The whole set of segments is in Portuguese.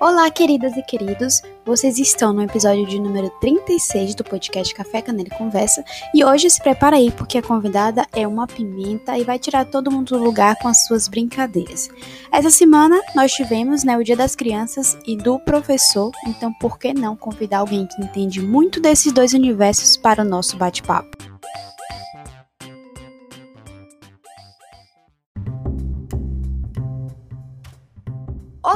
Olá, queridas e queridos. Vocês estão no episódio de número 36 do podcast Café Canela Conversa. E hoje se prepara aí, porque a convidada é uma pimenta e vai tirar todo mundo do lugar com as suas brincadeiras. Essa semana nós tivemos né, o Dia das Crianças e do professor, então por que não convidar alguém que entende muito desses dois universos para o nosso bate-papo?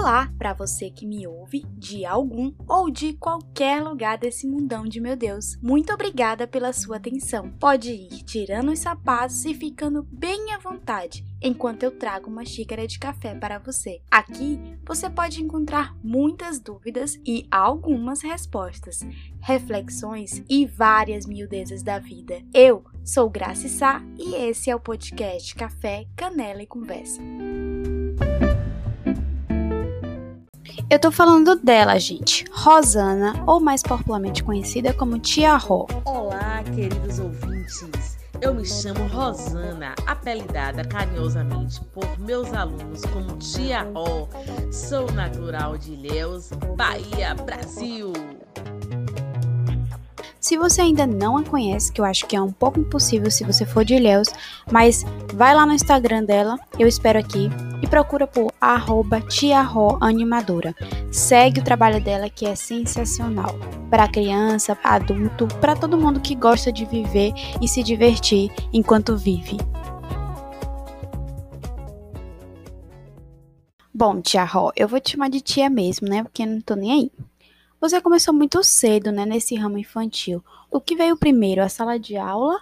Olá para você que me ouve de algum ou de qualquer lugar desse mundão de meu Deus. Muito obrigada pela sua atenção. Pode ir tirando os sapatos e ficando bem à vontade enquanto eu trago uma xícara de café para você. Aqui você pode encontrar muitas dúvidas e algumas respostas, reflexões e várias miudezas da vida. Eu sou Graça Sá e esse é o podcast Café, Canela e Conversa. Eu tô falando dela, gente. Rosana, ou mais popularmente conhecida como Tia Ró. Olá, queridos ouvintes. Eu me chamo Rosana, apelidada carinhosamente por meus alunos como Tia Ró. Sou natural de Ilhéus, Bahia, Brasil. Se você ainda não a conhece, que eu acho que é um pouco impossível se você for de Ilhéus, mas vai lá no Instagram dela, eu espero aqui, e procura por arroba animadora. Segue o trabalho dela que é sensacional. Para criança, adulto, para todo mundo que gosta de viver e se divertir enquanto vive. Bom, tia Ró, eu vou te chamar de tia mesmo, né? Porque eu não tô nem aí. Você começou muito cedo, né, nesse ramo infantil. O que veio primeiro, a sala de aula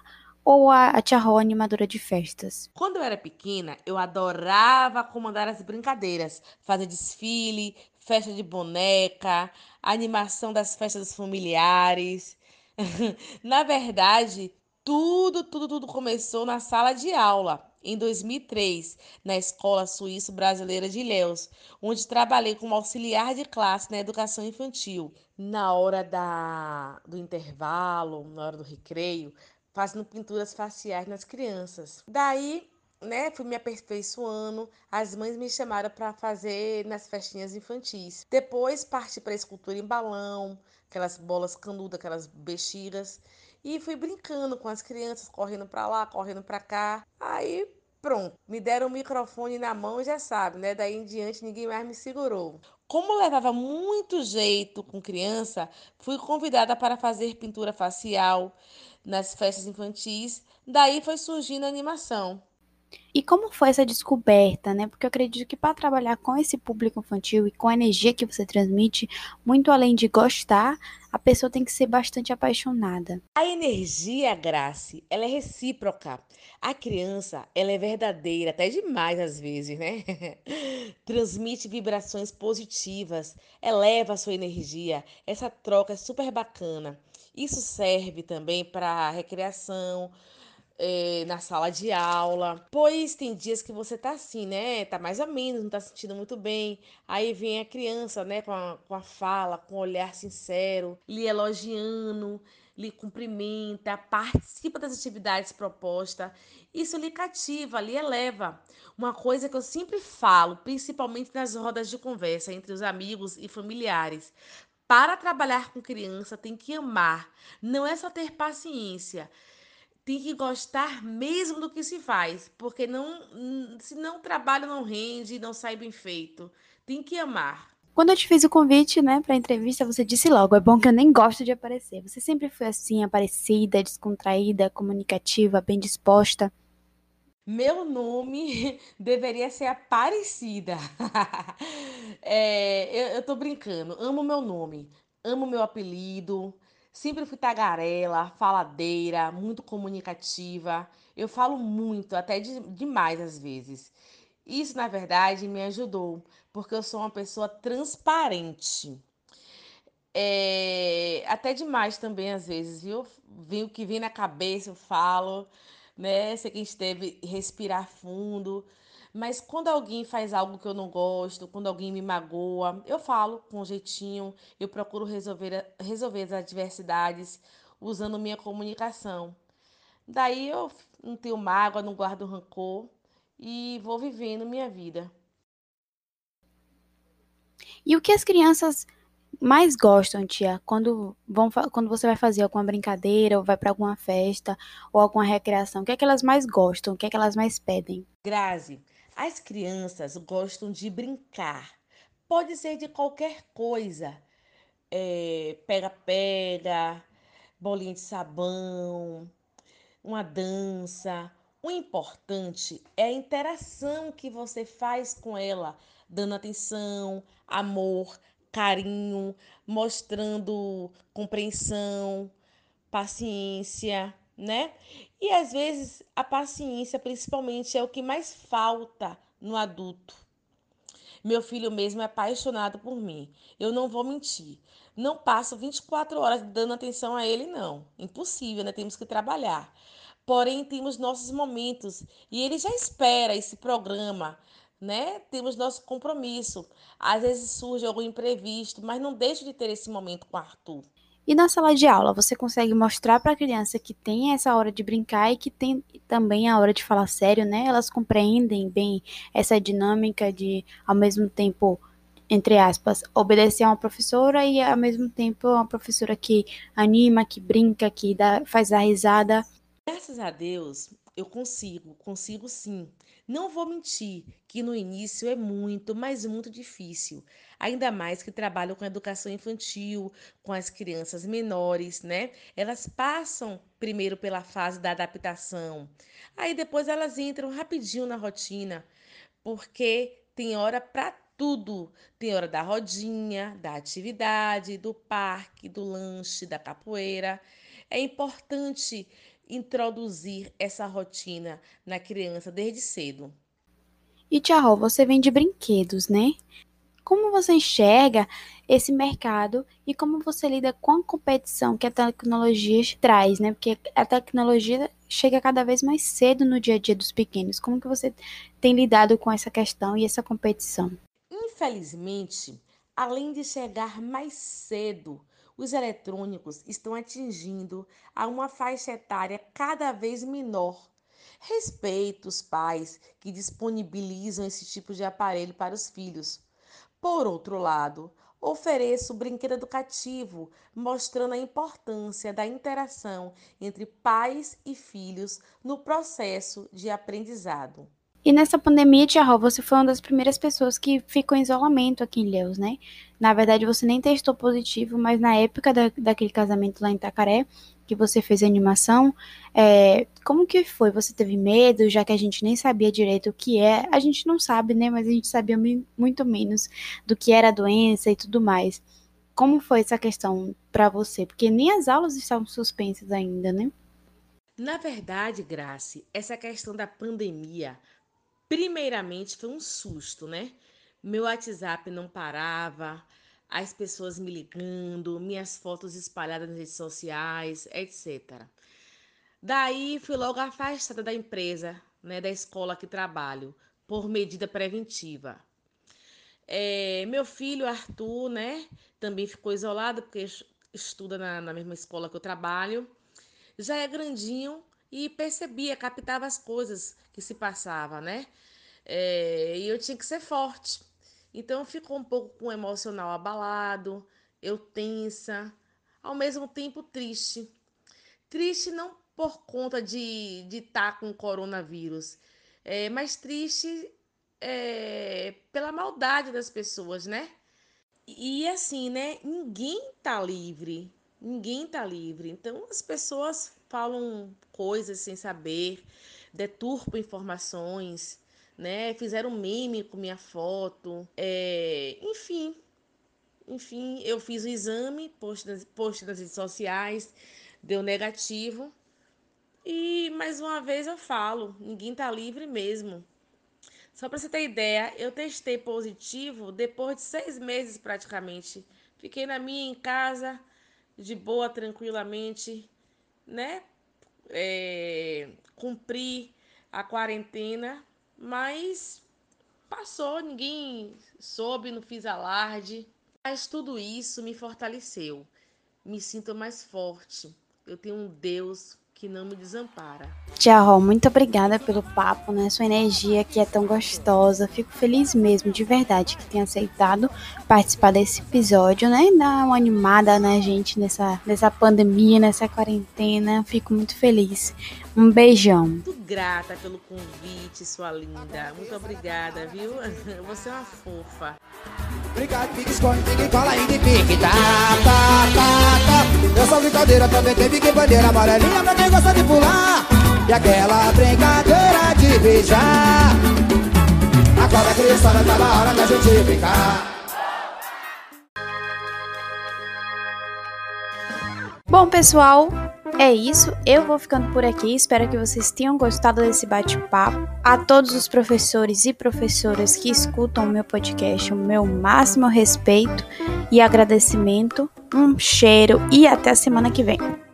ou a, a tia Ró animadora de festas? Quando eu era pequena, eu adorava comandar as brincadeiras, fazer desfile, festa de boneca, animação das festas familiares. Na verdade, tudo, tudo, tudo começou na sala de aula em 2003 na Escola Suíço Brasileira de Ilhéus, onde trabalhei como auxiliar de classe na educação infantil. Na hora da, do intervalo, na hora do recreio, fazendo pinturas faciais nas crianças. Daí, né, fui me aperfeiçoando, as mães me chamaram para fazer nas festinhas infantis. Depois parti para escultura em balão, aquelas bolas canudas, aquelas bexigas e fui brincando com as crianças, correndo para lá, correndo para cá. Aí, pronto, me deram o microfone na mão, já sabe, né? Daí em diante ninguém mais me segurou. Como levava muito jeito com criança, fui convidada para fazer pintura facial nas festas infantis. Daí foi surgindo a animação. E como foi essa descoberta, né? Porque eu acredito que para trabalhar com esse público infantil e com a energia que você transmite, muito além de gostar, a pessoa tem que ser bastante apaixonada. A energia, Grace, ela é recíproca. A criança, ela é verdadeira, até demais às vezes, né? Transmite vibrações positivas, eleva a sua energia. Essa troca é super bacana. Isso serve também para recreação, é, na sala de aula. Pois tem dias que você tá assim, né? Tá mais ou menos, não tá sentindo muito bem. Aí vem a criança, né, com a, com a fala, com um olhar sincero, lhe elogiando, lhe cumprimenta, participa das atividades propostas. Isso lhe cativa, lhe eleva. Uma coisa que eu sempre falo, principalmente nas rodas de conversa entre os amigos e familiares. Para trabalhar com criança, tem que amar, não é só ter paciência tem que gostar mesmo do que se faz, porque não, se não o trabalho não rende, não sai bem feito. Tem que amar. Quando eu te fiz o convite, né, para entrevista, você disse logo: é bom que eu nem gosto de aparecer. Você sempre foi assim, aparecida, descontraída, comunicativa, bem disposta. Meu nome deveria ser Aparecida. é, eu, eu tô brincando. Amo meu nome, amo meu apelido. Sempre fui tagarela, faladeira, muito comunicativa. Eu falo muito, até de, demais às vezes. Isso, na verdade, me ajudou, porque eu sou uma pessoa transparente. É, até demais também, às vezes, viu? Vem o que vem na cabeça, eu falo, né? Sei quem esteve respirar fundo. Mas quando alguém faz algo que eu não gosto, quando alguém me magoa, eu falo com um jeitinho, eu procuro resolver, resolver as adversidades usando minha comunicação. Daí eu não tenho mágoa, não guardo rancor e vou vivendo minha vida. E o que as crianças mais gostam, tia, quando, vão, quando você vai fazer alguma brincadeira, ou vai para alguma festa, ou alguma recreação? O que é que elas mais gostam? O que é que elas mais pedem? Grazi, as crianças gostam de brincar. Pode ser de qualquer coisa. É, pega-pega, bolinha de sabão, uma dança. O importante é a interação que você faz com ela, dando atenção, amor, carinho, mostrando compreensão, paciência, né? E às vezes a paciência, principalmente, é o que mais falta no adulto. Meu filho mesmo é apaixonado por mim. Eu não vou mentir. Não passo 24 horas dando atenção a ele, não. Impossível, né? Temos que trabalhar. Porém, temos nossos momentos e ele já espera esse programa, né? Temos nosso compromisso. Às vezes surge algum imprevisto, mas não deixo de ter esse momento com o Arthur. E na sala de aula, você consegue mostrar para a criança que tem essa hora de brincar e que tem também a hora de falar sério, né? Elas compreendem bem essa dinâmica de, ao mesmo tempo, entre aspas, obedecer a uma professora e ao mesmo tempo uma professora que anima, que brinca, que dá, faz a risada. Graças a Deus, eu consigo, consigo sim. Não vou mentir que no início é muito, mas muito difícil. Ainda mais que trabalho com educação infantil, com as crianças menores, né? Elas passam primeiro pela fase da adaptação. Aí depois elas entram rapidinho na rotina, porque tem hora para tudo. Tem hora da rodinha, da atividade, do parque, do lanche, da capoeira. É importante introduzir essa rotina na criança desde cedo. E Tchau, você vende brinquedos, né? Como você enxerga esse mercado e como você lida com a competição que a tecnologia traz, né? Porque a tecnologia chega cada vez mais cedo no dia a dia dos pequenos. Como que você tem lidado com essa questão e essa competição? Infelizmente, além de chegar mais cedo, os eletrônicos estão atingindo a uma faixa etária cada vez menor. Respeito os pais que disponibilizam esse tipo de aparelho para os filhos. Por outro lado, ofereço brinquedo educativo, mostrando a importância da interação entre pais e filhos no processo de aprendizado. E nessa pandemia, Tia Ró, você foi uma das primeiras pessoas que ficou em isolamento aqui em Ilhéus, né? Na verdade, você nem testou positivo, mas na época da, daquele casamento lá em Itacaré, que você fez a animação, é, como que foi? Você teve medo, já que a gente nem sabia direito o que é? A gente não sabe, né? Mas a gente sabia muito menos do que era a doença e tudo mais. Como foi essa questão para você? Porque nem as aulas estavam suspensas ainda, né? Na verdade, Grace, essa questão da pandemia Primeiramente foi um susto, né? Meu WhatsApp não parava, as pessoas me ligando, minhas fotos espalhadas nas redes sociais, etc. Daí fui logo afastada da empresa, né, da escola que trabalho, por medida preventiva. É, meu filho Arthur, né, também ficou isolado porque estuda na, na mesma escola que eu trabalho. Já é grandinho, e percebia, captava as coisas que se passava, né? É, e eu tinha que ser forte. Então ficou um pouco com o emocional abalado, eu tensa, ao mesmo tempo triste. Triste não por conta de estar tá com o coronavírus, é, mas triste é, pela maldade das pessoas, né? E assim, né? Ninguém tá livre. Ninguém tá livre. Então as pessoas falam coisas sem saber, deturpam informações, né? Fizeram meme com minha foto, é... enfim. Enfim, eu fiz o exame, post nas, post nas redes sociais, deu negativo. E mais uma vez eu falo, ninguém tá livre mesmo. Só para você ter ideia, eu testei positivo depois de seis meses praticamente. Fiquei na minha em casa, de boa, tranquilamente, né? É, cumpri a quarentena, mas passou, ninguém soube, não fiz alarde. Mas tudo isso me fortaleceu. Me sinto mais forte. Eu tenho um Deus que não me desampara. Tia Ró, muito obrigada pelo papo, né? Sua energia que é tão gostosa. Fico feliz mesmo, de verdade, que tenha aceitado participar desse episódio, né? Dar uma animada na gente nessa, nessa pandemia, nessa quarentena. Fico muito feliz. Um beijão. Muito grata pelo convite, sua linda. Muito obrigada, viu? Você é uma fofa. Obrigado, pique, esconde, pique, cola e pique. Tá, tá, tá, tá. Eu sou brincadeira, também tem pique, bandeira amarelinha pra quem gosta de pular. E aquela brincadeira de beijar. Agora, criançada, tá na hora da gente brincar. Bom, pessoal, é isso. Eu vou ficando por aqui. Espero que vocês tenham gostado desse bate-papo. A todos os professores e professoras que escutam o meu podcast, o meu máximo respeito e agradecimento. Um cheiro e até a semana que vem.